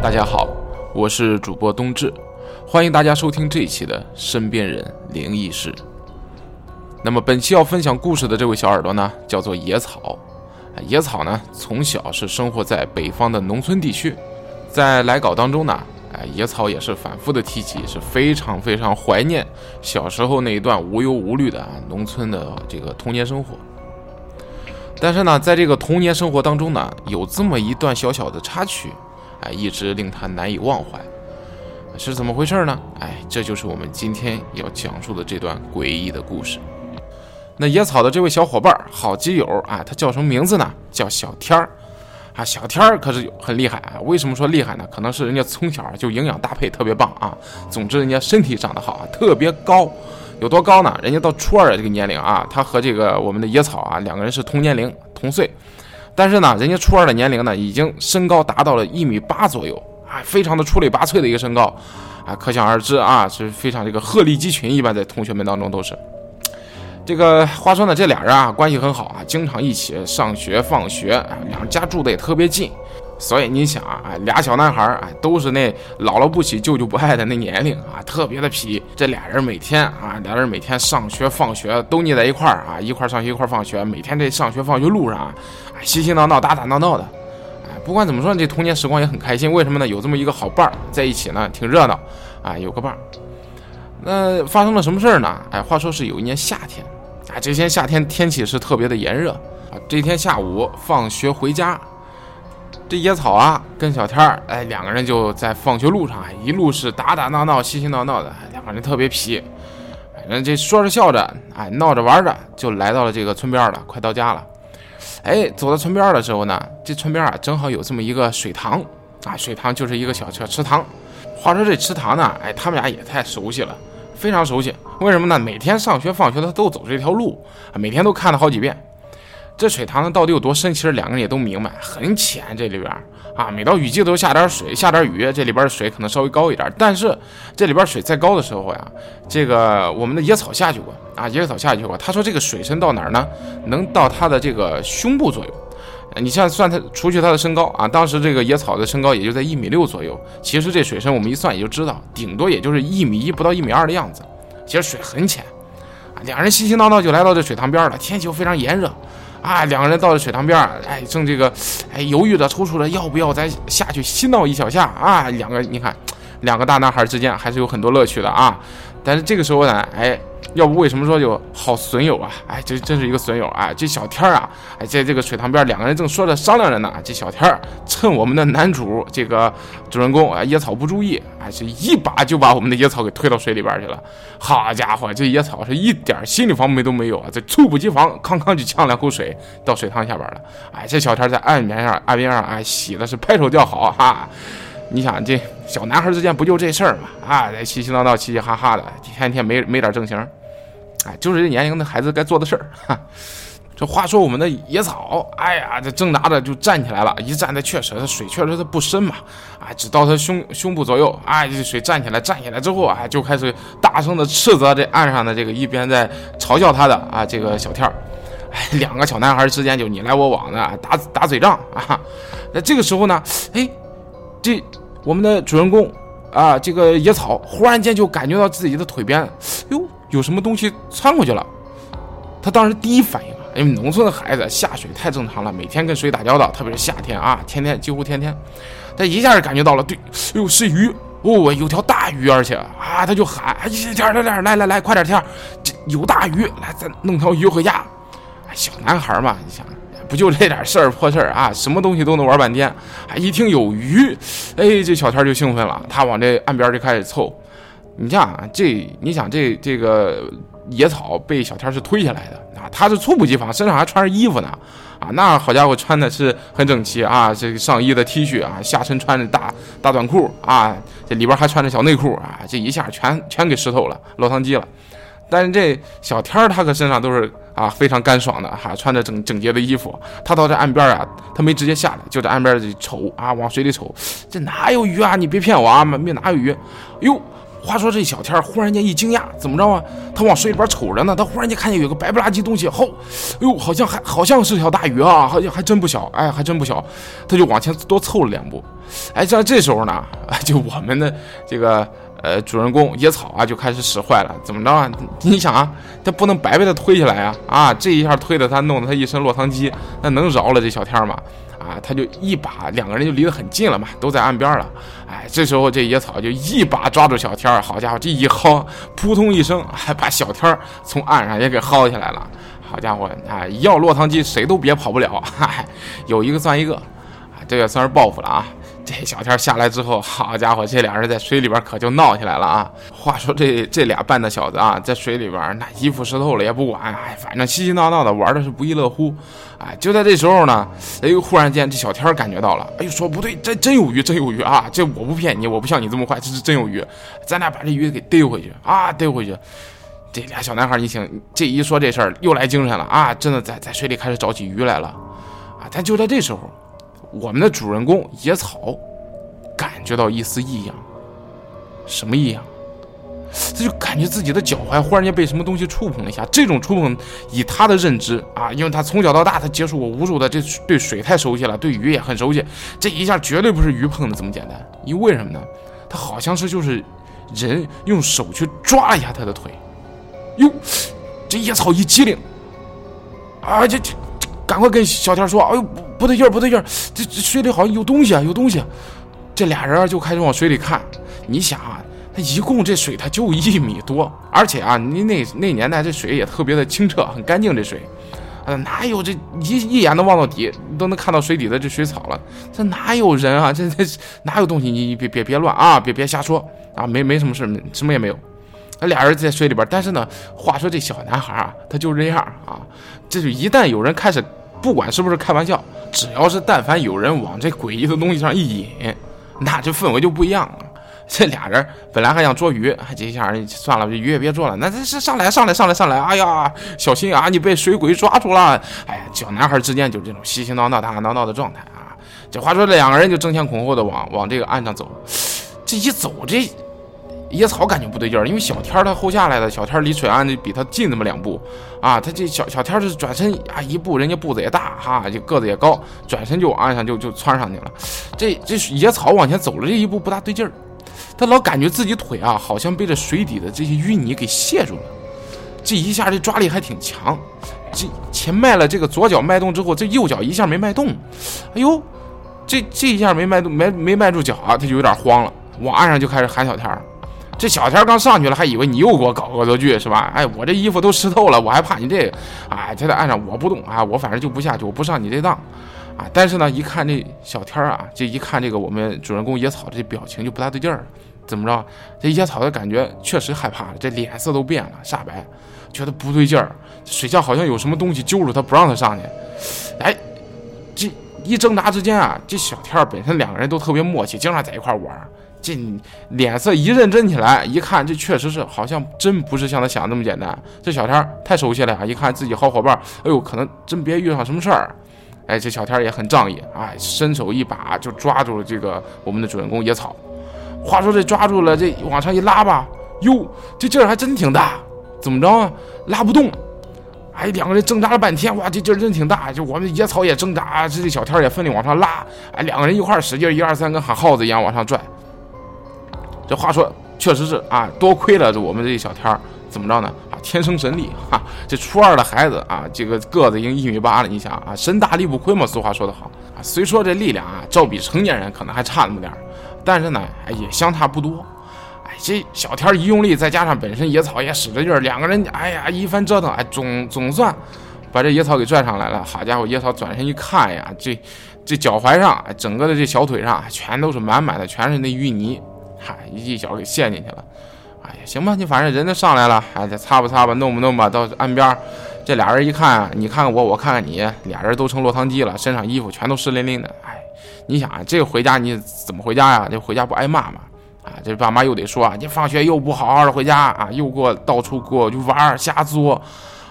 大家好，我是主播冬至，欢迎大家收听这一期的《身边人灵异事》。那么本期要分享故事的这位小耳朵呢，叫做野草。野草呢，从小是生活在北方的农村地区，在来稿当中呢，哎，野草也是反复的提起，是非常非常怀念小时候那一段无忧无虑的农村的这个童年生活。但是呢，在这个童年生活当中呢，有这么一段小小的插曲。哎，一直令他难以忘怀，是怎么回事呢？哎，这就是我们今天要讲述的这段诡异的故事。那野草的这位小伙伴，好基友啊，他叫什么名字呢？叫小天儿啊。小天儿可是很厉害啊。为什么说厉害呢？可能是人家从小就营养搭配特别棒啊。总之，人家身体长得好啊，特别高。有多高呢？人家到初二的这个年龄啊，他和这个我们的野草啊，两个人是同年龄同岁。但是呢，人家初二的年龄呢，已经身高达到了一米八左右啊，非常的出类拔萃的一个身高啊，可想而知啊，是非常这个鹤立鸡群一般，在同学们当中都是。这个话说呢，这俩人啊关系很好啊，经常一起上学放学，两家住的也特别近。所以你想啊，俩小男孩啊，都是那姥姥不喜舅舅不爱的那年龄啊，特别的皮。这俩人每天啊，俩人每天上学放学都腻在一块儿啊，一块儿上学一块儿放学，每天这上学放学路上啊，嬉嬉闹闹打打闹闹的。哎，不管怎么说，这童年时光也很开心。为什么呢？有这么一个好伴儿在一起呢，挺热闹啊，有个伴儿。那发生了什么事儿呢？哎，话说是有一年夏天，啊，这天夏天天气是特别的炎热啊。这天下午放学回家。这野草啊，跟小天儿，哎，两个人就在放学路上，一路是打打闹闹、嬉嬉闹闹的，两个人特别皮。反正这说着笑着，哎，闹着玩着，就来到了这个村边了，快到家了。哎，走到村边的时候呢，这村边啊，正好有这么一个水塘啊，水塘就是一个小小池塘。话说这池塘呢，哎，他们俩也太熟悉了，非常熟悉。为什么呢？每天上学放学他都走这条路啊，每天都看了好几遍。这水塘呢到底有多深？其实两个人也都明白，很浅。这里边啊，每到雨季都下点水，下点雨，这里边的水可能稍微高一点。但是这里边水再高的时候呀，这个我们的野草下去过啊，野草下去过。他说这个水深到哪儿呢？能到他的这个胸部左右。你像算他，除去他的身高啊，当时这个野草的身高也就在一米六左右。其实这水深我们一算也就知道，顶多也就是一米一不到一米二的样子。其实水很浅啊。两人嘻嘻闹闹就来到这水塘边了，天气又非常炎热。啊，两个人到了水塘边儿，哎，正这个，哎，犹豫着、踌躇着，要不要再下去嬉闹一小下啊？两个，你看，两个大男孩之间还是有很多乐趣的啊。但是这个时候呢，哎。要不为什么说有好损友啊？哎，这真是一个损友啊！这小天儿啊，哎，在这个水塘边，两个人正说着商量着呢。这小天儿趁我们的男主这个主人公啊野草不注意，哎，是一把就把我们的野草给推到水里边去了。好家伙，这野草是一点心理防备都没有啊！这猝不及防，康康就呛两口水到水塘下边了。哎，这小天在岸边上岸边上哎洗的是拍手叫好哈！你想这小男孩之间不就这事儿吗？啊，嘻嘻闹闹，嘻嘻哈哈的，天天没没点正形。哎，就是这年龄的孩子该做的事儿。这话说，我们的野草，哎呀，这挣扎着就站起来了。一站，他确实，他水确实是不深嘛，啊，只到他胸胸部左右。哎，这水站起来，站起来之后，哎，就开始大声的斥责这岸上的这个一边在嘲笑他的啊这个小天儿。哎，两个小男孩之间就你来我往的打打嘴仗啊。那这个时候呢，哎，这我们的主人公啊，这个野草忽然间就感觉到自己的腿边，哟。有什么东西窜过去了？他当时第一反应啊，因为农村的孩子下水太正常了，每天跟水打交道，特别是夏天啊，天天几乎天天。他一下就感觉到了，对，哎呦是鱼哦，有条大鱼，而且啊，他就喊，哎，天天天来来来，快点天，这有大鱼，来咱弄条鱼回家。小男孩嘛，你想，不就这点事儿破事儿啊，什么东西都能玩半天。一听有鱼，哎，这小天就兴奋了，他往这岸边就开始凑。你像啊，这你想这这个野草被小天是推下来的啊，他是猝不及防，身上还穿着衣服呢，啊，那好家伙穿的是很整齐啊，这个上衣的 T 恤啊，下身穿着大大短裤啊，这里边还穿着小内裤啊，这一下全全给湿透了，落汤鸡了。但是这小天儿他可身上都是啊非常干爽的哈，穿着整整洁的衣服，他到这岸边啊，他没直接下来，就在岸边里瞅啊，往水里瞅，这哪有鱼啊？你别骗我啊，没哪有鱼，哟。话说这小天儿忽然间一惊讶，怎么着啊？他往水里边瞅着呢，他忽然间看见有个白不拉几东西，吼，哎呦，好像还好像是条大鱼啊，好像还真不小，哎，还真不小。他就往前多凑了两步，哎，在这时候呢，就我们的这个呃主人公野草啊就开始使坏了，怎么着啊？你想啊，他不能白被他推下来啊，啊，这一下推的他弄得他一身落汤鸡，那能饶了这小天吗？啊，他就一把，两个人就离得很近了嘛，都在岸边了。哎，这时候这野草就一把抓住小天，好家伙，这一薅，扑通一声，还把小天从岸上也给薅下来了。好家伙，啊，要落汤鸡，谁都别跑不了，嗨，有一个算一个，啊，这也算是报复了啊。这小天下来之后，好家伙，这俩人在水里边可就闹起来了啊！话说这这俩半大小子啊，在水里边那衣服湿透了也不管，哎，反正嘻嘻闹闹的玩的是不亦乐乎。哎，就在这时候呢，哎，忽然间这小天感觉到了，哎呦，说不对，这真有鱼，真有鱼啊！这我不骗你，我不像你这么坏，这是真有鱼，咱俩把这鱼给逮回去啊，逮回去。这俩小男孩一听这一说这事儿，又来精神了啊，真的在在水里开始找起鱼来了啊！但就在这时候。我们的主人公野草感觉到一丝异样，什么异样？他就感觉自己的脚踝忽然间被什么东西触碰了一下。这种触碰，以他的认知啊，因为他从小到大他接触过无数的，这对水太熟悉了，对鱼也很熟悉。这一下绝对不是鱼碰的这么简单，因为为什么呢？他好像是就是人用手去抓一下他的腿。哟，这野草一机灵，啊，这这。赶快跟小天说：“哎呦，不对劲儿，不对劲儿，这这水里好像有东西啊，有东西。”这俩人就开始往水里看。你想啊，他一共这水他就一米多，而且啊，你那那年代这水也特别的清澈，很干净。这水，啊，哪有这一一眼能望到底，都能看到水底的这水草了？这哪有人啊？这这哪有东西？你你别别别乱啊！别别瞎说啊！没没什么事，什么也没有。那俩人在水里边，但是呢，话说这小男孩啊，他就这样啊，这就一旦有人开始。不管是不是开玩笑，只要是但凡有人往这诡异的东西上一引，那这氛围就不一样了。这俩人本来还想捉鱼，这一下算了，鱼也别捉了。那这是上来上来上来上来，哎呀，小心啊，你被水鬼抓住了！哎呀，小男孩之间就这种嬉嬉闹闹、打打闹闹的状态啊。这话说，这两个人就争先恐后的往往这个岸上走，这一走这。野草感觉不对劲儿，因为小天儿他后下来的，小天儿离水岸就比他近那么两步啊。他这小小天儿是转身啊，一步人家步子也大哈，就个子也高，转身就往岸上就就窜上去了。这这野草往前走了这一步不大对劲儿，他老感觉自己腿啊好像被这水底的这些淤泥给卸住了。这一下这抓力还挺强，这前迈了这个左脚迈动之后，这右脚一下没迈动。哎呦，这这一下没迈动没没迈住脚啊，他就有点慌了，往岸上就开始喊小天儿。这小天刚上去了，还以为你又给我搞恶作剧是吧？哎，我这衣服都湿透了，我还怕你这个？哎，他在岸上我不动啊，我反正就不下去，我不上你这当啊。但是呢，一看这小天啊，这一看这个我们主人公野草这表情就不大对劲儿，怎么着？这野草的感觉确实害怕了，这脸色都变了，煞白，觉得不对劲儿，水下好像有什么东西揪住他，不让他上去。哎，这一挣扎之间啊，这小天本身两个人都特别默契，经常在一块玩。这脸色一认真起来，一看这确实是，好像真不是像他想的那么简单。这小天太熟悉了呀，一看自己好伙伴，哎呦，可能真别遇上什么事儿。哎，这小天也很仗义，哎，伸手一把就抓住了这个我们的主人公野草。话说这抓住了，这往上一拉吧，哟，这劲儿还真挺大，怎么着啊？拉不动。哎，两个人挣扎了半天，哇，这劲儿真挺大。就我们野草也挣扎，这这小天也奋力往上拉。哎，两个人一块使劲，一二三，跟喊耗子一样往上拽。这话说确实是啊，多亏了这我们这小天儿，怎么着呢？啊，天生神力哈！这初二的孩子啊，这个个子已经一米八了，你想啊，身大力不亏嘛。俗话说得好啊，虽说这力量啊，照比成年人可能还差那么点儿，但是呢，哎，也相差不多。哎，这小天一用力，再加上本身野草也使着劲儿，两个人哎呀一番折腾，哎，总总算把这野草给拽上来了。好家伙，野草转身一看呀，这这脚踝上，整个的这小腿上全都是满满的，全是那淤泥。嗨，一脚给陷进去了。哎呀，行吧，你反正人都上来了，哎，再擦吧擦吧，弄吧弄吧，到岸边，这俩人一看，你看看我，我看看你，俩人都成落汤鸡了，身上衣服全都湿淋淋的。哎，你想啊，这个回家你怎么回家呀？这回家不挨骂吗？啊，这爸妈又得说，你放学又不好好的回家啊，又给我到处给我去玩瞎作，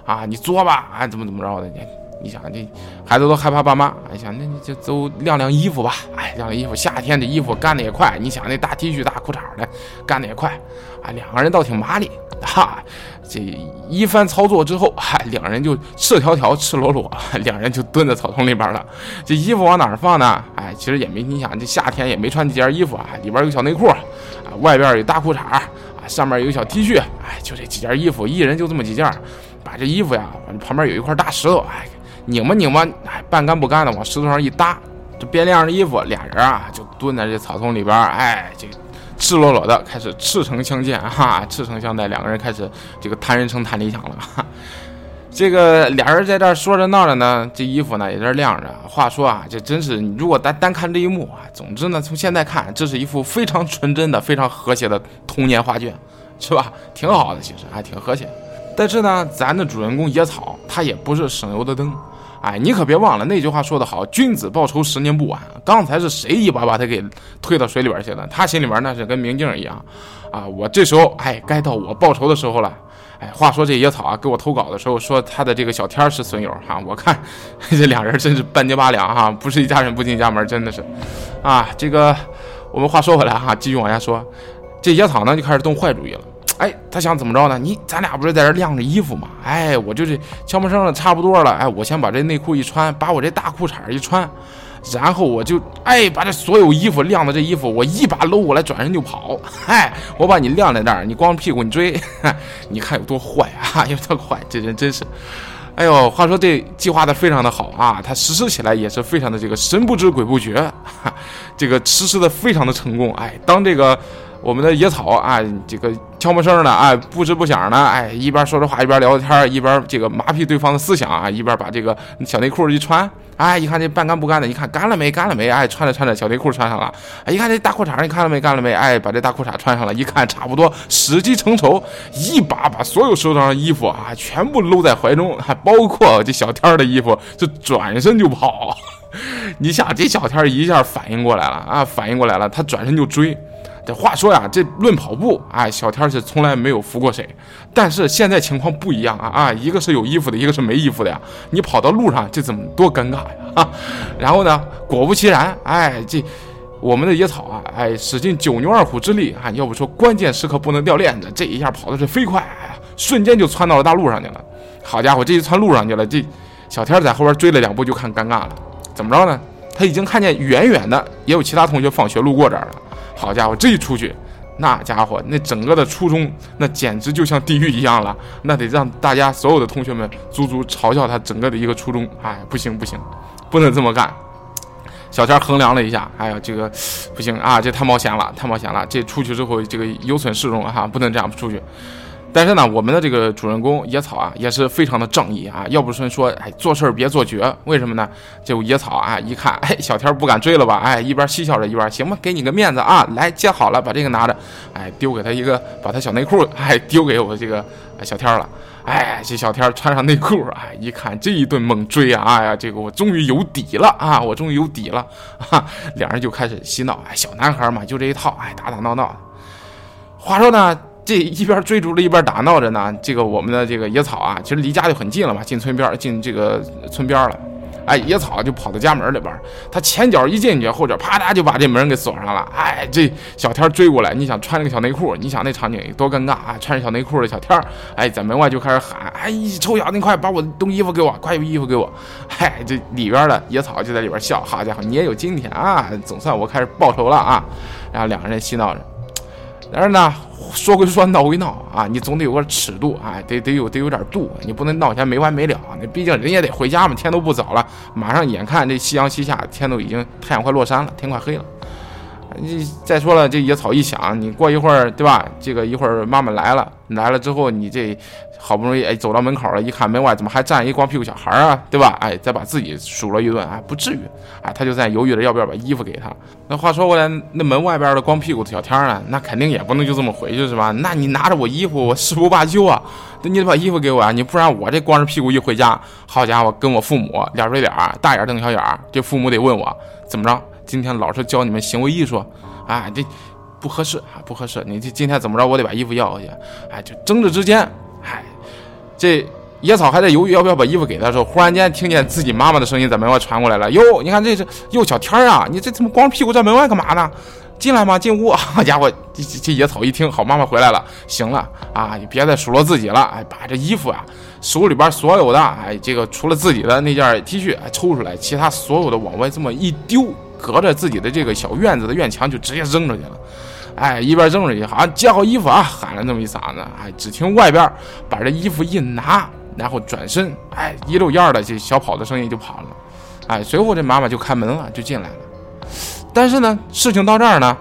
啊，你作吧，啊，怎么怎么着的，你你想这孩子都害怕爸妈，你想那你就都晾晾衣服吧。哎，晾晾衣服，夏天这衣服干的也快。你想那大 T 恤、大裤衩的干的也快。啊，两个人倒挺麻利。哈，这一番操作之后，嗨，两人就赤条条、赤裸裸，两人就蹲在草丛里边了。这衣服往哪儿放呢？哎，其实也没，你想这夏天也没穿几件衣服啊，里边有小内裤啊，外边有大裤衩啊，上面有小 T 恤，哎，就这几件衣服，一人就这么几件。把这衣服呀，旁边有一块大石头，哎，拧吧拧吧，哎，半干不干的往石头上一搭，这边晾着衣服，俩人啊就蹲在这草丛里边，哎，这赤裸裸的开始赤诚相见，哈，赤诚相待，两个人开始这个谈人生谈理想了。这个俩人在这说着闹着呢，这衣服呢也在这晾着。话说啊，这真是，如果单单看这一幕啊，总之呢，从现在看，这是一幅非常纯真的、非常和谐的童年画卷，是吧？挺好的，其实还挺和谐。但是呢，咱的主人公野草他也不是省油的灯，哎，你可别忘了那句话说得好，君子报仇十年不晚。刚才是谁一把把他给推到水里边去了？他心里边那是跟明镜一样，啊，我这时候哎，该到我报仇的时候了。哎，话说这野草啊，给我投稿的时候说他的这个小天是损友哈，我看 这俩人真是半斤八两哈，不是一家人不进一家门，真的是，啊，这个我们话说回来哈，继续往下说，这野草呢就开始动坏主意了。哎，他想怎么着呢？你咱俩不是在这晾着衣服吗？哎，我就是悄没声的差不多了。哎，我先把这内裤一穿，把我这大裤衩一穿，然后我就哎把这所有衣服晾的这衣服，我一把搂过来，转身就跑。嗨，我把你晾在那儿，你光屁股你追，你看有多坏啊？有多坏？这人真是，哎呦，话说这计划的非常的好啊，他实施起来也是非常的这个神不知鬼不觉，这个实施的非常的成功。哎，当这个。我们的野草啊，这个悄没声的啊，不知不响的，哎，一边说着话，一边聊着天，一边这个麻痹对方的思想啊，一边把这个小内裤一穿，哎，一看这半干不干的，一看干了没，干了没，哎，穿着穿着小内裤穿上了，哎，一看这大裤衩，你看了没，干了没，哎，把这大裤衩穿上了，一看差不多时机成熟，一把把所有手上的衣服啊全部搂在怀中，还包括这小天的衣服，就转身就跑。你想这小天一下反应过来了啊，反应过来了，他转身就追。这话说呀，这论跑步，哎，小天是从来没有服过谁。但是现在情况不一样啊啊，一个是有衣服的，一个是没衣服的呀。你跑到路上，这怎么多尴尬呀啊！然后呢，果不其然，哎，这我们的野草啊，哎，使尽九牛二虎之力啊，要不说关键时刻不能掉链子，这一下跑的是飞快，哎呀，瞬间就窜到了大路上去了。好家伙，这一窜路上去了，这小天在后边追了两步就看尴尬了。怎么着呢？他已经看见远远的也有其他同学放学路过这儿了。好家伙，这一出去，那家伙那整个的初中，那简直就像地狱一样了。那得让大家所有的同学们足足嘲笑他整个的一个初中。哎，不行不行，不能这么干。小天衡量了一下，哎呀，这个不行啊，这太冒险了，太冒险了。这出去之后，这个有损市容哈，不能这样出去。但是呢，我们的这个主人公野草啊，也是非常的正义啊。要不是说，哎，做事别做绝，为什么呢？就野草啊，一看，哎，小天不敢追了吧？哎，一边嬉笑着，一边行吧，给你个面子啊，来接好了，把这个拿着，哎，丢给他一个，把他小内裤，哎，丢给我这个小天了。哎，这小天穿上内裤，哎，一看这一顿猛追啊，哎呀，这个我终于有底了啊，我终于有底了，哈，两人就开始嬉闹，哎，小男孩嘛，就这一套，哎，打打闹闹。话说呢。这一边追逐着，一边打闹着呢。这个我们的这个野草啊，其实离家就很近了嘛，进村边，进这个村边了。哎，野草就跑到家门里边，他前脚一进去，后脚啪嗒就把这门给锁上了。哎，这小天追过来，你想穿这个小内裤，你想那场景多尴尬啊！穿着小内裤的小天，哎，在门外就开始喊：“哎，臭小子，你快把我东衣服给我，快衣服给我！”嗨，这里边的野草就在里边笑：“好家伙，你也有今天啊！总算我开始报仇了啊！”然后两个人嬉闹着。但是呢，说归说，闹归闹啊，你总得有个尺度啊，得得有得有点度，你不能闹起来没完没了。那毕竟人也得回家嘛，天都不早了，马上眼看这夕阳西下，天都已经太阳快落山了，天快黑了。你再说了，这野草一响，你过一会儿，对吧？这个一会儿妈妈来了，来了之后，你这好不容易哎走到门口了，一看门外怎么还站一光屁股小孩啊，对吧？哎，再把自己数了一顿，哎，不至于，哎，他就在犹豫着要不要把衣服给他。那话说回来，那门外边的光屁股的小天呢？那肯定也不能就这么回去是吧？那你拿着我衣服，我誓不罢休啊！那你得把衣服给我啊！你不然我这光着屁股一回家，好家伙，跟我父母脸对脸，大眼瞪小眼，这父母得问我怎么着？今天老师教你们行为艺术，啊，这不合适啊，不合适。你这今天怎么着，我得把衣服要回去。哎，就争执之间，嗨，这野草还在犹豫要不要把衣服给他的时候，忽然间听见自己妈妈的声音在门外传过来了。哟，你看这是哟小天儿啊，你这怎么光屁股在门外干嘛呢？进来吗？进屋。好家伙，这这野草一听，好妈妈回来了，行了啊，你别再数落自己了。哎，把这衣服啊，手里边所有的，哎，这个除了自己的那件 T 恤，抽出来，其他所有的往外这么一丢，隔着自己的这个小院子的院墙就直接扔出去了。哎，一边扔着去，好像接好衣服啊，喊了那么一嗓子。哎，只听外边把这衣服一拿。然后转身，哎，一溜烟的这小跑的声音就跑了，哎，随后这妈妈就开门了，就进来了。但是呢，事情到这儿呢，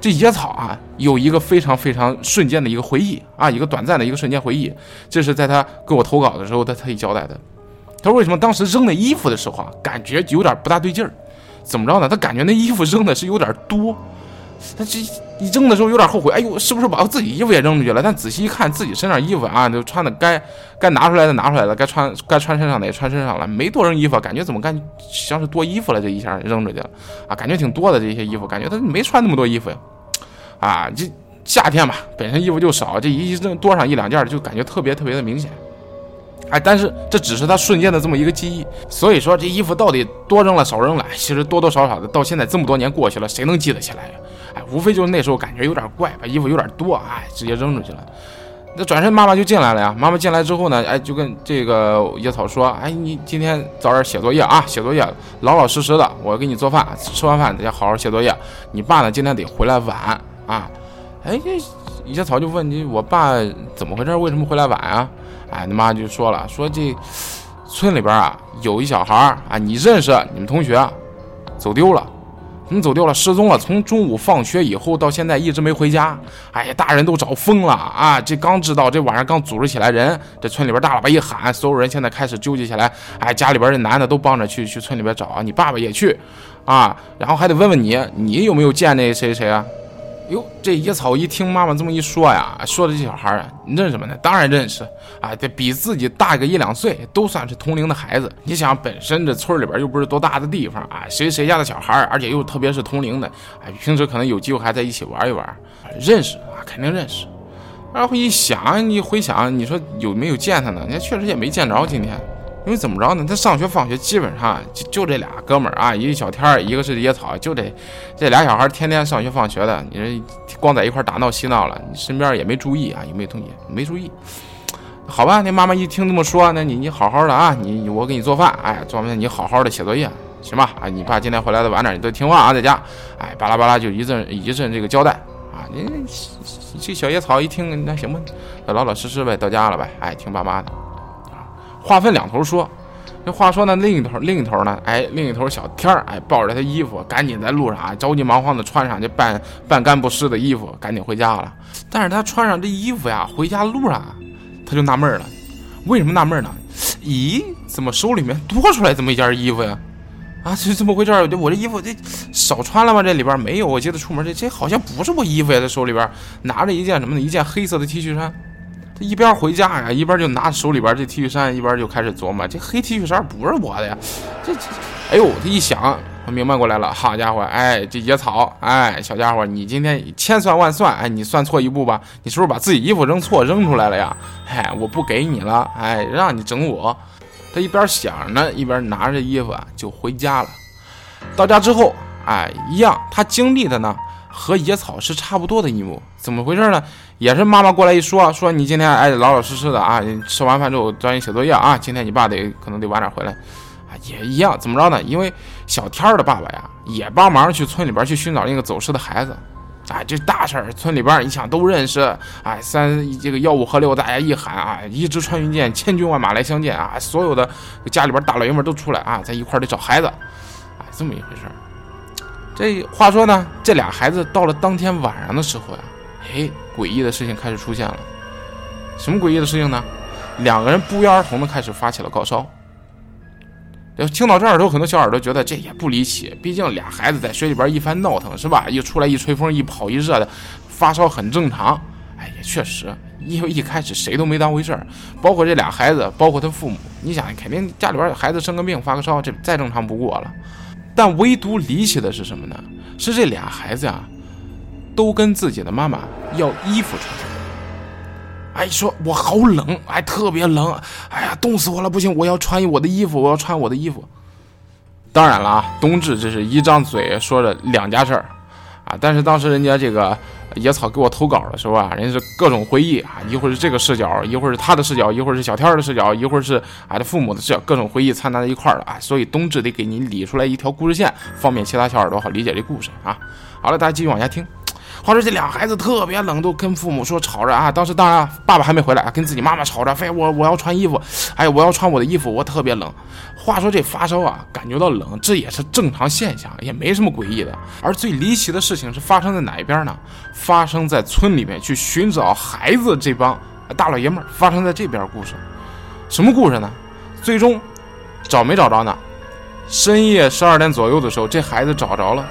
这野草啊有一个非常非常瞬间的一个回忆啊，一个短暂的一个瞬间回忆，这是在他给我投稿的时候他特意交代的。他说为什么当时扔那衣服的时候啊，感觉有点不大对劲儿？怎么着呢？他感觉那衣服扔的是有点多。他这一扔的时候有点后悔，哎呦，是不是把我自己衣服也扔出去了？但仔细一看，自己身上衣服啊，就穿的该该拿出来的拿出来了，该穿该穿身上的也穿身上了，没多扔衣服，感觉怎么感觉像是多衣服了？这一下扔出去了啊，感觉挺多的这些衣服，感觉他没穿那么多衣服呀，啊，这夏天嘛，本身衣服就少，这一扔多上一两件，就感觉特别特别的明显。哎，但是这只是他瞬间的这么一个记忆，所以说这衣服到底多扔了少扔了，其实多多少少的，到现在这么多年过去了，谁能记得起来呀？哎，无非就是那时候感觉有点怪，把衣服有点多，哎，直接扔出去了。那转身妈妈就进来了呀。妈妈进来之后呢，哎，就跟这个野草说：“哎，你今天早点写作业啊，写作业，老老实实的，我给你做饭，吃完饭得好好写作业。你爸呢，今天得回来晚啊。”哎，这野草就问你：“我爸怎么回事？为什么回来晚啊？”哎，你妈就说了：“说这村里边啊，有一小孩啊，你认识，你们同学走丢了。”你走掉了？失踪了。从中午放学以后到现在一直没回家。哎呀，大人都找疯了啊！这刚知道，这晚上刚组织起来人，这村里边大喇叭一喊，所有人现在开始纠结起来。哎，家里边的男的都帮着去去村里边找啊，你爸爸也去啊，然后还得问问你，你有没有见那谁谁啊？哟，这野草一听妈妈这么一说呀，说的这小孩啊，你认识吗？那当然认识啊，这比自己大个一两岁，都算是同龄的孩子。你想，本身这村里边又不是多大的地方啊，谁谁家的小孩，而且又特别是同龄的，哎，平时可能有机会还在一起玩一玩，认识啊，肯定认识。然后一想，你回想，你说有没有见他呢？人家确实也没见着今天。因为怎么着呢？他上学放学基本上就就这俩哥们儿啊，一个小天儿，一个是野草，就这这俩小孩天天上学放学的，你这光在一块打闹嬉闹了，你身边也没注意啊，也没同学没注意。好吧，那妈妈一听这么说，那你你好好的啊，你我给你做饭，哎，做完饭你好好的写作业，行吧？啊，你爸今天回来的晚点，你都听话啊，在家，哎，巴拉巴拉就一阵一阵这个交代啊，你这小野草一听，那行吧，老老实实呗，到家了呗，哎，听爸妈的。话分两头说，这话说呢，另一头另一头呢，哎，另一头小天儿，哎，抱着他衣服，赶紧在路上啊，着急忙慌的穿上这半半干不湿的衣服，赶紧回家了。但是他穿上这衣服呀，回家路上，他就纳闷了，为什么纳闷呢？咦，怎么手里面多出来这么一件衣服呀？啊，是这么回事儿？我这衣服这少穿了吗？这里边没有，我记得出门这这好像不是我衣服呀，在手里边拿着一件什么呢？一件黑色的 T 恤衫。一边回家呀，一边就拿手里边这 T 恤衫，一边就开始琢磨：这黑 T 恤衫不是我的呀！这这，哎呦，他一想，他明白过来了。好家伙，哎，这野草，哎，小家伙，你今天千算万算，哎，你算错一步吧？你是不是把自己衣服扔错扔出来了呀？哎，我不给你了，哎，让你整我。他一边想呢，一边拿着衣服啊就回家了。到家之后，哎，一样，他经历的呢。和野草是差不多的一幕，怎么回事呢？也是妈妈过来一说，说你今天哎老老实实的啊，吃完饭之后抓紧写作业啊。今天你爸得可能得晚点回来，啊也一样，怎么着呢？因为小天儿的爸爸呀也帮忙去村里边去寻找那个走失的孩子，哎这大事儿，村里边你想都认识，哎三这个吆五喝六，大家一喊啊，一支穿云箭，千军万马来相见啊，所有的家里边大老爷们都出来啊，在一块儿得找孩子，哎这么一回事儿。这话说呢，这俩孩子到了当天晚上的时候呀，哎，诡异的事情开始出现了。什么诡异的事情呢？两个人不约而同的开始发起了高烧。听到这儿，有很多小耳朵觉得这也不离奇，毕竟俩孩子在水里边一番闹腾，是吧？一出来一吹风，一跑一热的，发烧很正常。哎，也确实，因为一开始谁都没当回事儿，包括这俩孩子，包括他父母。你想，肯定家里边孩子生个病发个烧，这再正常不过了。但唯独离奇的是什么呢？是这俩孩子呀，都跟自己的妈妈要衣服穿。哎，说我好冷，哎，特别冷，哎呀，冻死我了，不行，我要穿我的衣服，我要穿我的衣服。当然了啊，冬至这是一张嘴说着两家事儿啊，但是当时人家这个。野草给我投稿的时候啊，人家是各种回忆啊，一会儿是这个视角，一会儿是他的视角，一会儿是小天儿的视角，一会儿是啊这父母的视角，各种回忆掺杂在一块儿了啊，所以冬至得给你理出来一条故事线，方便其他小耳朵好理解这故事啊。好了，大家继续往下听。话说这俩孩子特别冷，都跟父母说吵着啊。当时当然爸爸还没回来，跟自己妈妈吵着，非我我要穿衣服，哎，我要穿我的衣服，我特别冷。话说这发烧啊，感觉到冷，这也是正常现象，也没什么诡异的。而最离奇的事情是发生在哪一边呢？发生在村里面去寻找孩子这帮大老爷们儿，发生在这边故事。什么故事呢？最终找没找着呢？深夜十二点左右的时候，这孩子找着了，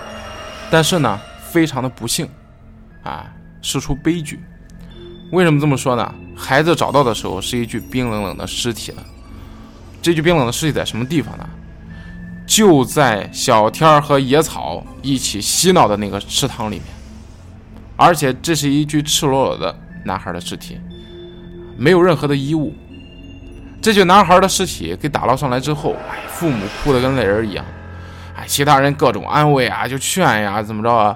但是呢，非常的不幸。啊，是出悲剧。为什么这么说呢？孩子找到的时候是一具冰冷冷的尸体了。这具冰冷的尸体在什么地方呢？就在小天儿和野草一起嬉闹的那个池塘里面。而且这是一具赤裸裸的男孩的尸体，没有任何的衣物。这具男孩的尸体给打捞上来之后，哎，父母哭得跟泪人一样。哎，其他人各种安慰啊，就劝呀，怎么着啊？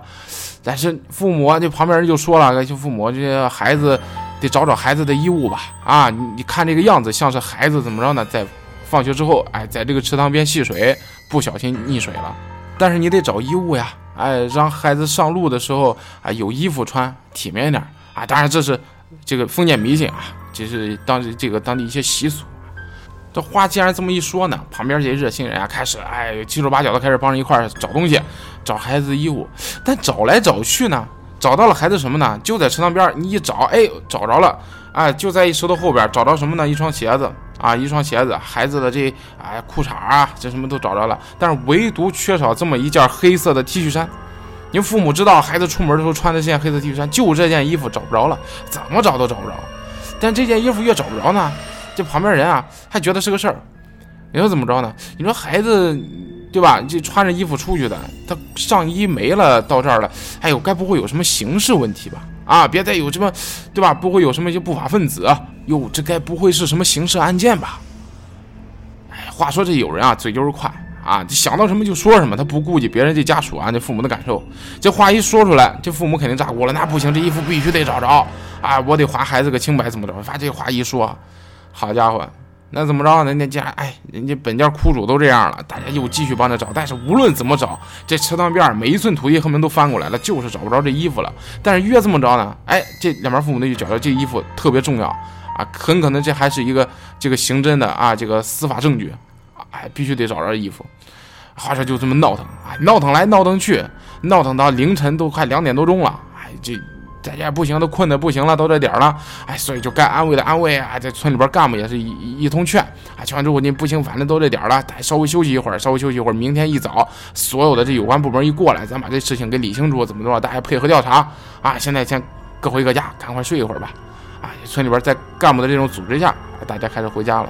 但是父母啊，这旁边人就说了，就父母这孩子得找找孩子的衣物吧。啊，你你看这个样子像是孩子怎么着呢？在放学之后，哎，在这个池塘边戏水，不小心溺水了。但是你得找衣物呀，哎，让孩子上路的时候啊有衣服穿，体面点啊。当然这是这个封建迷信啊，这是当地这个当地一些习俗。这话既然这么一说呢，旁边这些热心人啊，开始哎七手八脚的开始帮着一块找东西，找孩子的衣物。但找来找去呢，找到了孩子什么呢？就在池塘边，你一找，哎，找着了，哎，就在一石头后边找着什么呢？一双鞋子啊，一双鞋子，孩子的这哎裤衩啊，这什么都找着了，但是唯独缺少这么一件黑色的 T 恤衫。你父母知道孩子出门的时候穿的这件黑色 T 恤衫，就这件衣服找不着了，怎么找都找不着。但这件衣服越找不着呢？这旁边人啊，还觉得是个事儿。你说怎么着呢？你说孩子，对吧？这穿着衣服出去的，他上衣没了，到这儿了，哎呦，该不会有什么刑事问题吧？啊，别再有什么，对吧？不会有什么一些不法分子？哟，这该不会是什么刑事案件吧？哎，话说这有人啊，嘴就是快啊，想到什么就说什么，他不顾及别人这家属啊，这父母的感受。这话一说出来，这父母肯定炸锅了。那不行，这衣服必须得找着啊！我得还孩子个清白，怎么着？发这话一说。好家伙，那怎么着？人家家哎，人家本家苦主都这样了，大家又继续帮他找。但是无论怎么找，这池塘边每一寸土地恨不得都翻过来了，就是找不着这衣服了。但是越这么着呢，哎，这两边父母呢就觉得这衣服特别重要啊，很可能这还是一个这个刑侦的啊，这个司法证据，哎，必须得找着衣服。话说就这么闹腾，哎，闹腾来闹腾去，闹腾到凌晨都快两点多钟了，哎，这。大家不行，都困得不行了，都这点了，哎，所以就该安慰的安慰啊，在村里边干部也是一一通劝，啊，劝完之后你不行，反正都这点了，稍微休息一会儿，稍微休息一会儿，明天一早，所有的这有关部门一过来，咱把这事情给理清楚，怎么着，大家配合调查，啊，现在先各回各家，赶快睡一会儿吧，啊，村里边在干部的这种组织下，大家开始回家了。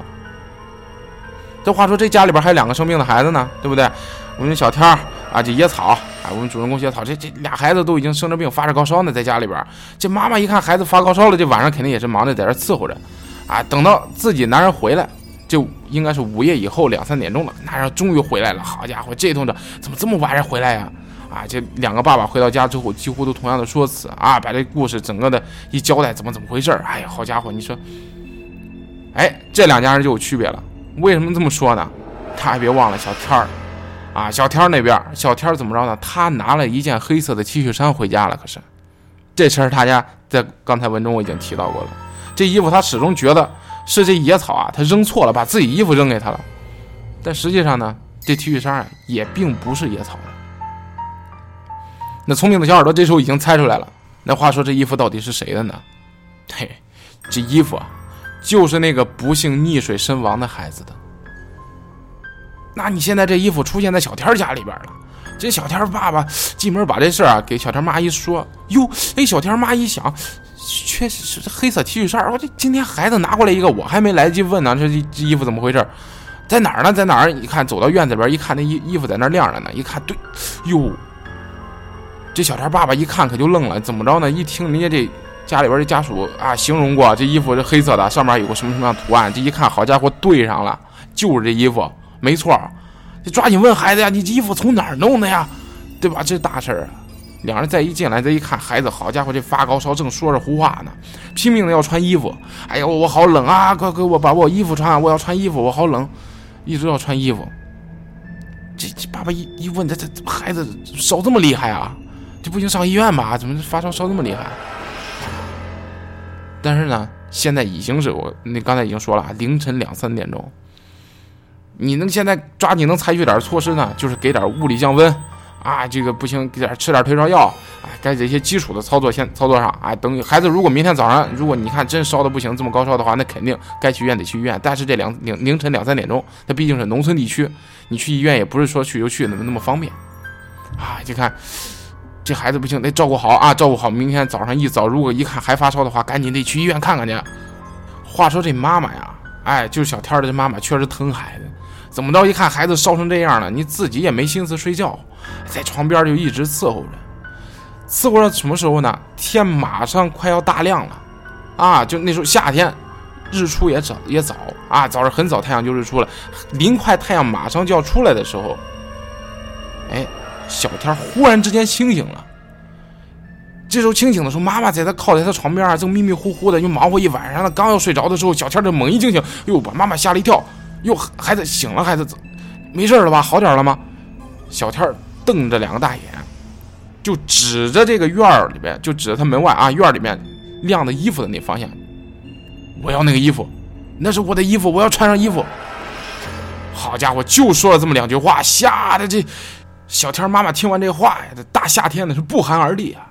这话说，这家里边还有两个生病的孩子呢，对不对？我们小天儿啊，这野草。啊，我们主人公野草，这这俩孩子都已经生着病，发着高烧呢，在家里边。这妈妈一看孩子发高烧了，这晚上肯定也是忙着在这伺候着。啊，等到自己男人回来，就应该是午夜以后两三点钟了。男人终于回来了，好家伙，这通着怎么这么晚才回来呀？啊，这两个爸爸回到家之后，几乎都同样的说辞啊，把这故事整个的一交代，怎么怎么回事？哎呀，好家伙，你说，哎，这两家人就有区别了。为什么这么说呢？他还别忘了小天儿。啊，小天那边，小天怎么着呢？他拿了一件黑色的 T 恤衫回家了。可是，这事儿大家在刚才文中我已经提到过了。这衣服他始终觉得是这野草啊，他扔错了，把自己衣服扔给他了。但实际上呢，这 T 恤衫也并不是野草的。那聪明的小耳朵这时候已经猜出来了。那话说，这衣服到底是谁的呢？嘿，这衣服啊，就是那个不幸溺水身亡的孩子的。那你现在这衣服出现在小天家里边了，这小天爸爸进门把这事儿啊给小天妈一说，哟，哎，小天妈一想，确实是黑色 T 恤衫，我这今天孩子拿过来一个，我还没来得及问呢，这这衣服怎么回事，在哪儿呢？在哪儿？一看走到院子里边一看，那衣衣服在那晾着呢，一看对，哟，这小天爸爸一看可就愣了，怎么着呢？一听人家这家里边的家属啊形容过，这衣服是黑色的，上面有个什么什么样图案。这一看，好家伙，对上了，就是这衣服，没错。就抓紧问孩子呀，你这衣服从哪儿弄的呀？对吧？这大事儿！两人再一进来，再一看，孩子，好家伙，这发高烧，正说着胡话呢，拼命的要穿衣服。哎呦，我好冷啊！快给我把我衣服穿，我要穿衣服，我好冷，一直要穿衣服。这这爸爸一一问，这这孩子烧这么厉害啊？这不行，上医院吧？怎么发烧烧这么厉害？但是呢，现在已经是我那刚才已经说了，凌晨两三点钟。你能现在抓紧能采取点措施呢？就是给点物理降温。啊，这个不行，给点吃点退烧药。哎，该这些基础的操作先操作上。哎，等孩子如果明天早上，如果你看真烧的不行，这么高烧的话，那肯定该去医院得去医院。但是这两凌凌晨两三点钟，它毕竟是农村地区，你去医院也不是说去就去那么那么方便。啊，就看这孩子不行，得照顾好啊，照顾好。明天早上一早，如果一看还发烧的话，赶紧得去医院看看去。话说这妈妈呀，哎，就是小天的这妈妈确实疼孩子。怎么着？一看孩子烧成这样了，你自己也没心思睡觉，在床边就一直伺候着，伺候到什么时候呢？天马上快要大亮了，啊，就那时候夏天，日出也早也早啊，早上很早太阳就日出了，临快太阳马上就要出来的时候，哎，小天忽然之间清醒了。这时候清醒的时候，妈妈在他靠在他床边啊，正迷迷糊糊的，又忙活一晚上了，刚要睡着的时候，小天这猛一惊醒，哟，把妈妈吓了一跳。哟，孩子醒了，孩子没事了吧？好点了吗？小天瞪着两个大眼，就指着这个院儿里边，就指着他门外啊，院里面晾的衣服的那方向。我要那个衣服，那是我的衣服，我要穿上衣服。好家伙，就说了这么两句话，吓得这小天妈妈听完这话呀，这大夏天的是不寒而栗啊！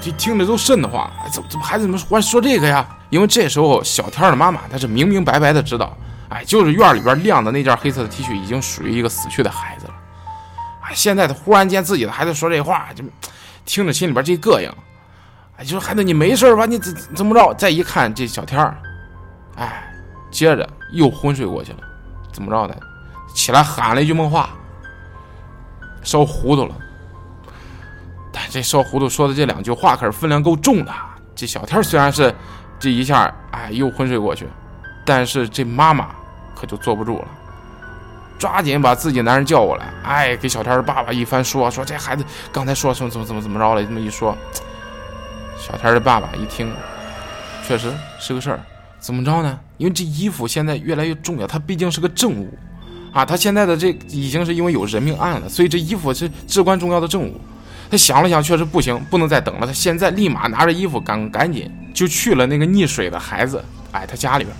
这听着都瘆得慌，怎么怎么孩子怎么忽然说这个呀？因为这时候小天的妈妈她是明明白白的知道。哎，就是院里边晾的那件黑色的 T 恤，已经属于一个死去的孩子了。哎，现在他忽然间自己的孩子说这话，就听着心里边这膈应。哎，就说孩子你没事吧？你怎怎么着？再一看这小天儿，哎，接着又昏睡过去了。怎么着的？起来喊了一句梦话，烧糊涂了。但这烧糊涂说的这两句话可是分量够重的。这小天虽然是这一下，哎，又昏睡过去，但是这妈妈。可就坐不住了，抓紧把自己男人叫过来，哎，给小天的爸爸一番说，说这孩子刚才说什么怎么怎么怎么着了，这么一说，小天的爸爸一听，确实是个事儿，怎么着呢？因为这衣服现在越来越重要，它毕竟是个证物，啊，他现在的这已经是因为有人命案了，所以这衣服是至关重要的证物。他想了想，确实不行，不能再等了，他现在立马拿着衣服赶赶紧就去了那个溺水的孩子，哎，他家里边。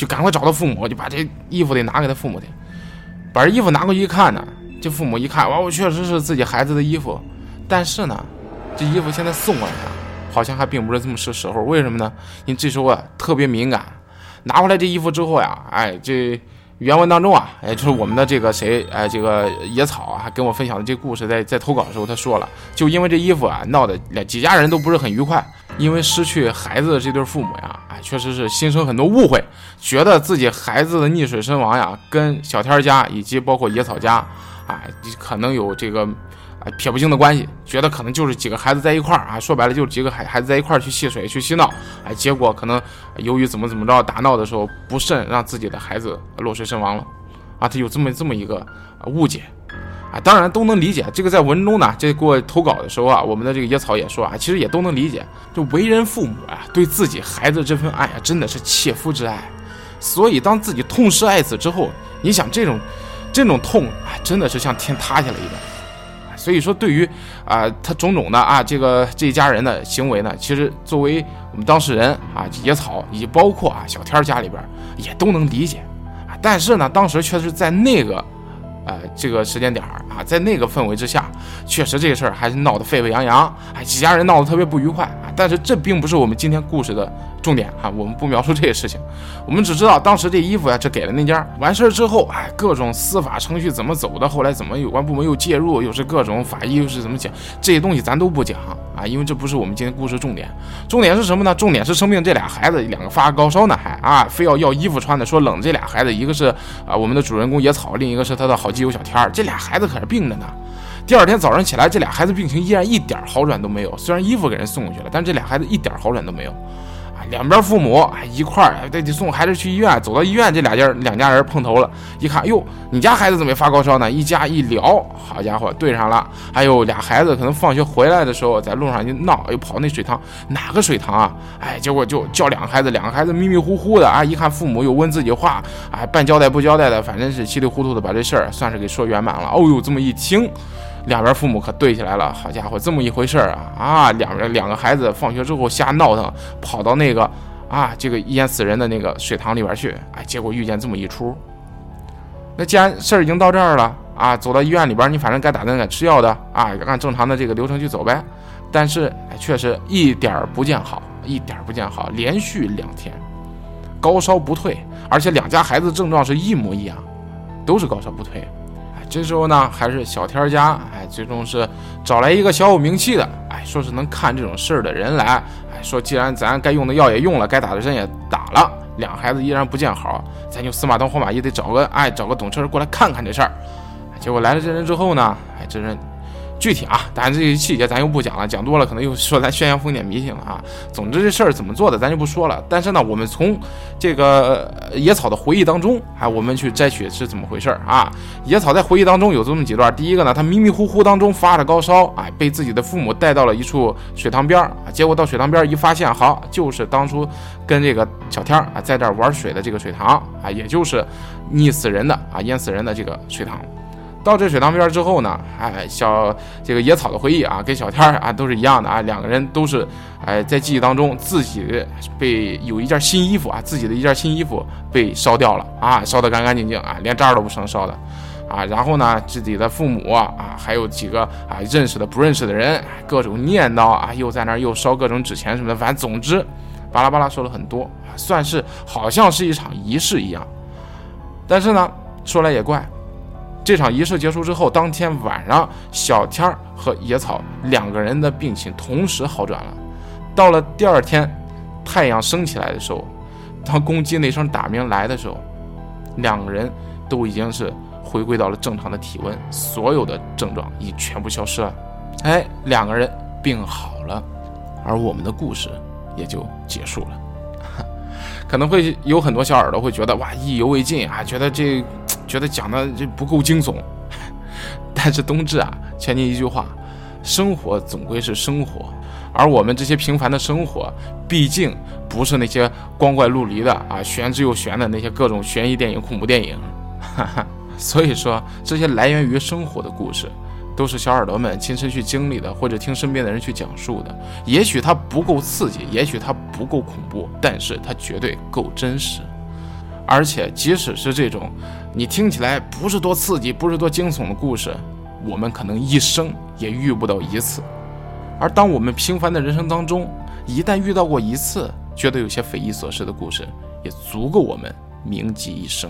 就赶快找到父母，就把这衣服得拿给他父母去。把这衣服拿过去一看呢，这父母一看，哇，我确实是自己孩子的衣服。但是呢，这衣服现在送过来，好像还并不是这么是时候。为什么呢？因为这时候啊特别敏感，拿回来这衣服之后呀，哎，这原文当中啊，哎，就是我们的这个谁，哎，这个野草啊，跟我分享的这故事，在在投稿的时候他说了，就因为这衣服啊，闹得几家人都不是很愉快。因为失去孩子的这对父母呀，哎，确实是心生很多误会，觉得自己孩子的溺水身亡呀，跟小天家以及包括野草家，哎，可能有这个哎撇不清的关系，觉得可能就是几个孩子在一块儿啊，说白了就是几个孩孩子在一块儿去戏水去嬉闹，哎，结果可能由于怎么怎么着打闹的时候不慎，让自己的孩子落水身亡了，啊，他有这么这么一个误解。啊，当然都能理解。这个在文中呢，这给我投稿的时候啊，我们的这个野草也说啊，其实也都能理解。就为人父母啊，对自己孩子这份爱啊，真的是切肤之爱。所以当自己痛失爱子之后，你想这种，这种痛啊，真的是像天塌下来一般。所以说，对于啊他种种的啊这个这一家人的行为呢，其实作为我们当事人啊，野草以及包括啊小天家里边也都能理解。啊，但是呢，当时却是在那个。呃，这个时间点儿啊，在那个氛围之下，确实这个事儿还是闹得沸沸扬扬，哎，几家人闹得特别不愉快啊。但是这并不是我们今天故事的重点啊，我们不描述这些事情，我们只知道当时这衣服呀，这给了那家。完事儿之后，哎，各种司法程序怎么走的，后来怎么有关部门又介入，又是各种法医又是怎么讲，这些东西咱都不讲啊，因为这不是我们今天故事重点。重点是什么呢？重点是生病这俩孩子，两个发高烧呢，还啊，非要要衣服穿的，说冷。这俩孩子，一个是啊我们的主人公野草，另一个是他的好基友小天儿，这俩孩子可是病着呢。第二天早上起来，这俩孩子病情依然一点好转都没有。虽然衣服给人送过去了，但这俩孩子一点好转都没有。两边父母一块儿得得送孩子去医院，走到医院，这俩家两家人碰头了，一看，哟，你家孩子怎么没发高烧呢？一家一聊，好家伙，对上了。还有俩孩子可能放学回来的时候，在路上就闹，又跑那水塘，哪个水塘啊？哎，结果就叫两个孩子，两个孩子迷迷糊糊的啊，一看父母又问自己话，哎，半交代不交代的，反正是稀里糊涂的把这事儿算是给说圆满了。哦呦，这么一听。两边父母可对起来了，好家伙，这么一回事儿啊啊！两边两个孩子放学之后瞎闹腾，跑到那个啊这个淹死人的那个水塘里边去，哎，结果遇见这么一出。那既然事儿已经到这儿了啊，走到医院里边，你反正该打针该吃药的啊，按正常的这个流程去走呗。但是哎，确实一点不见好，一点不见好，连续两天高烧不退，而且两家孩子症状是一模一样，都是高烧不退。这时候呢，还是小天家，哎，最终是找来一个小有名气的，哎，说是能看这种事儿的人来，哎，说既然咱该用的药也用了，该打的针也打了，两孩子依然不见好，咱就死马当活马医，得找个，哎，找个懂事儿过来看看这事儿。结果来了这人之后呢，哎，这人。具体啊，当然这些细节咱又不讲了，讲多了可能又说咱宣扬封建迷信了啊。总之这事儿怎么做的咱就不说了。但是呢，我们从这个野草的回忆当中，哎，我们去摘取是怎么回事儿啊？野草在回忆当中有这么几段。第一个呢，他迷迷糊糊当中发着高烧，哎，被自己的父母带到了一处水塘边儿啊，结果到水塘边儿一发现，好，就是当初跟这个小天儿啊在这儿玩水的这个水塘啊，也就是溺死人的啊淹死人的这个水塘。到这水塘边之后呢，哎，小这个野草的回忆啊，跟小天儿啊都是一样的啊，两个人都是哎在记忆当中自己被有一件新衣服啊，自己的一件新衣服被烧掉了啊，烧得干干净净啊，连渣都不剩烧的啊。然后呢，自己的父母啊，还有几个啊认识的不认识的人，各种念叨啊，又在那儿又烧各种纸钱什么的，反正总之巴拉巴拉说了很多，算是好像是一场仪式一样。但是呢，说来也怪。这场仪式结束之后，当天晚上，小天儿和野草两个人的病情同时好转了。到了第二天，太阳升起来的时候，当公鸡那声打鸣来的时候，两个人都已经是回归到了正常的体温，所有的症状已全部消失了。哎，两个人病好了，而我们的故事也就结束了。可能会有很多小耳朵会觉得哇，意犹未尽啊，觉得这。觉得讲的这不够惊悚，但是冬至啊，劝您一句话：生活总归是生活，而我们这些平凡的生活，毕竟不是那些光怪陆离的啊，玄之又玄的那些各种悬疑电影、恐怖电影。所以说，这些来源于生活的故事，都是小耳朵们亲身去经历的，或者听身边的人去讲述的。也许它不够刺激，也许它不够恐怖，但是它绝对够真实。而且，即使是这种你听起来不是多刺激、不是多惊悚的故事，我们可能一生也遇不到一次。而当我们平凡的人生当中，一旦遇到过一次，觉得有些匪夷所思的故事，也足够我们铭记一生。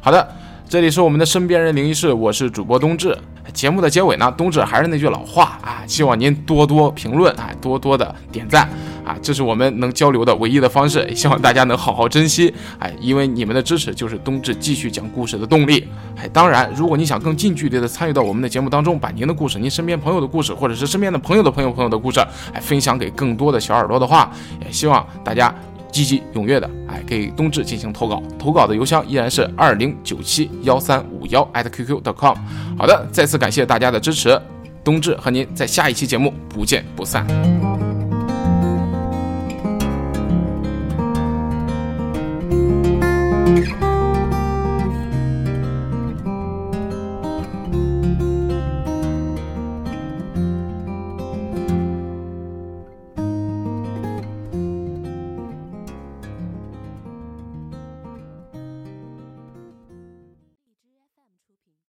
好的，这里是我们的身边人灵异事，我是主播冬至。节目的结尾呢，冬至还是那句老话啊，希望您多多评论啊，多多的点赞啊，这是我们能交流的唯一的方式，希望大家能好好珍惜哎，因为你们的支持就是冬至继续讲故事的动力哎。当然，如果你想更近距离的参与到我们的节目当中，把您的故事、您身边朋友的故事，或者是身边的朋友的朋友朋友的故事，哎，分享给更多的小耳朵的话，也希望大家。积极踊跃的，哎，给冬至进行投稿，投稿的邮箱依然是二零九七幺三五幺 at qq.com。好的，再次感谢大家的支持，冬至和您在下一期节目不见不散。